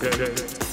对对对。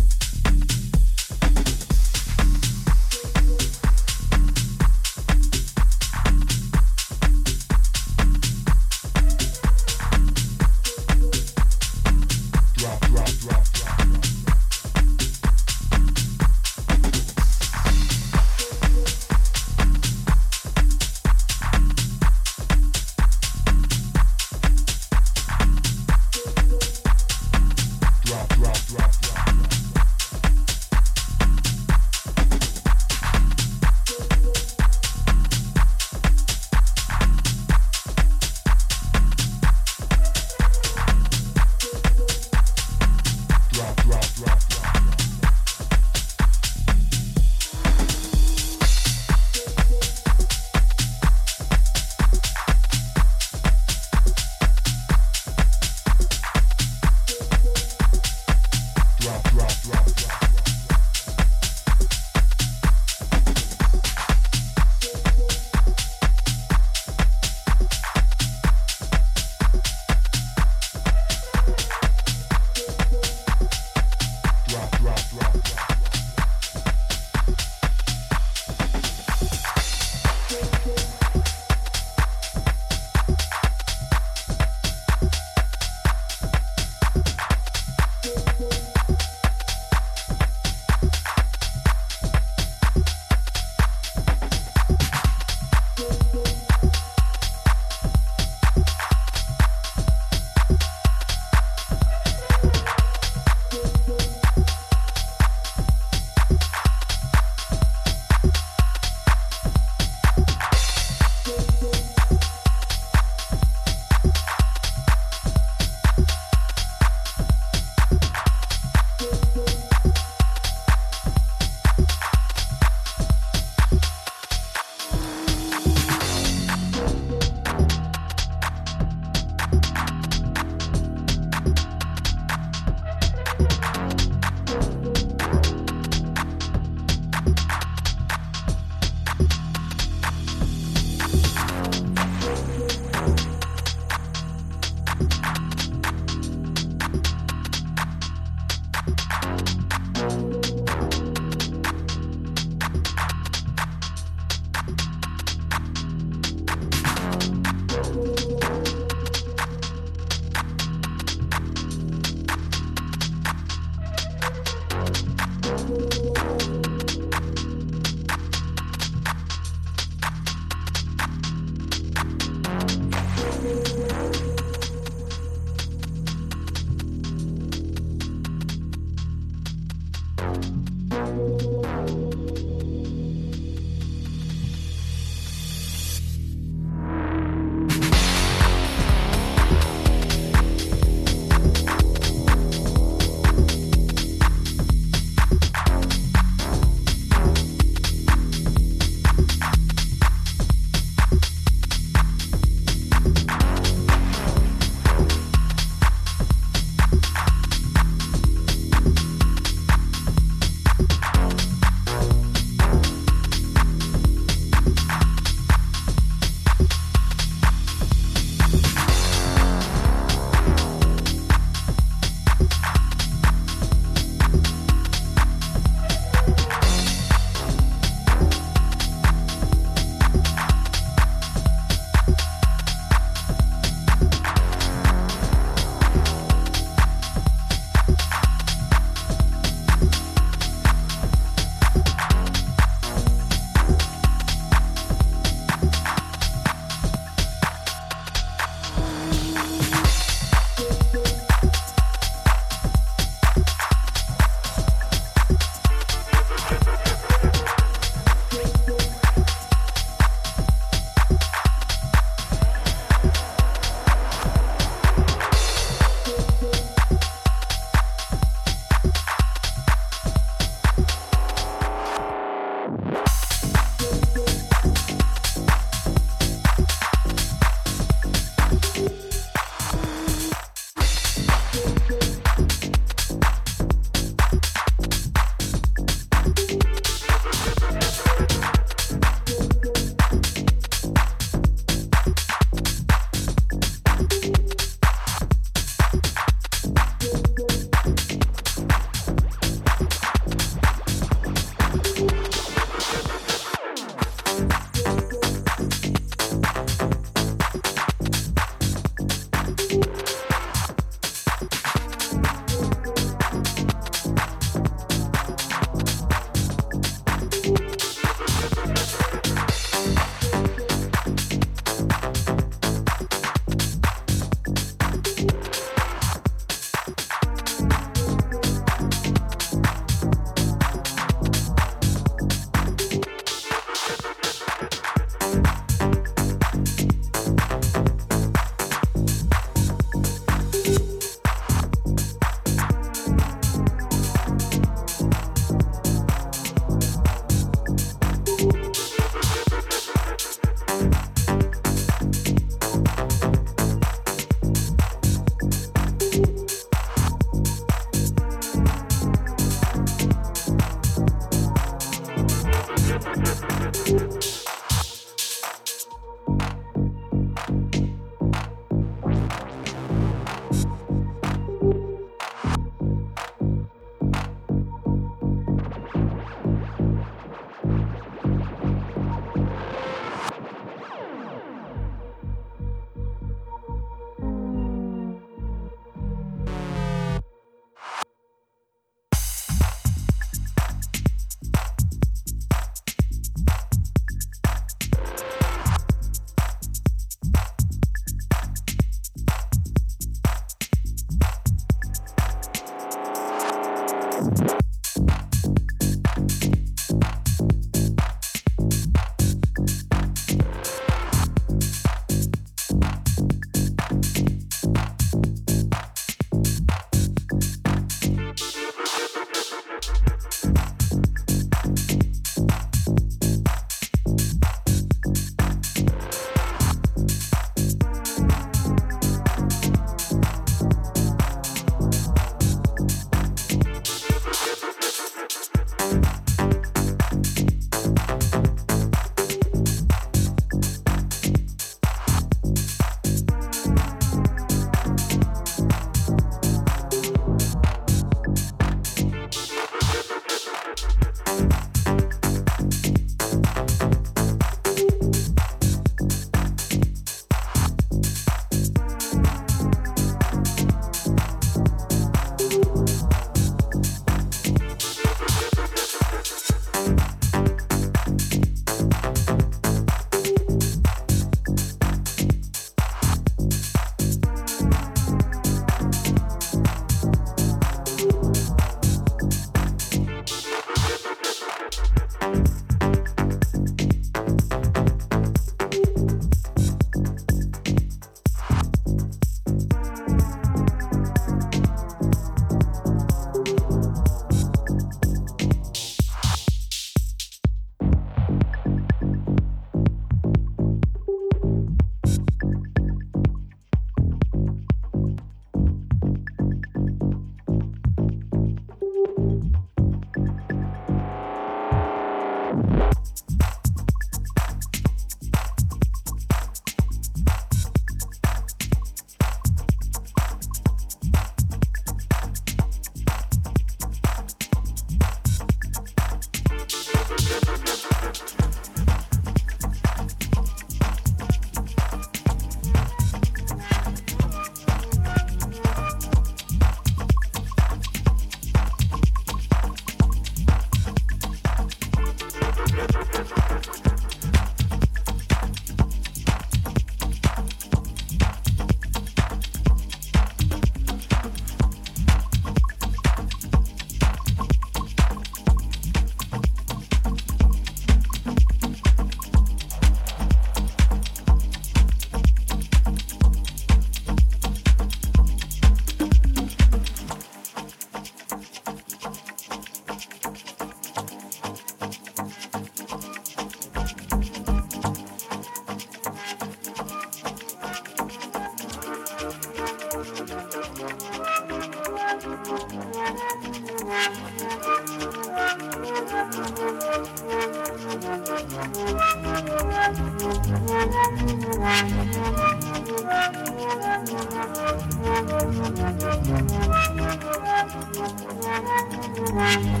Thank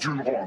fucking.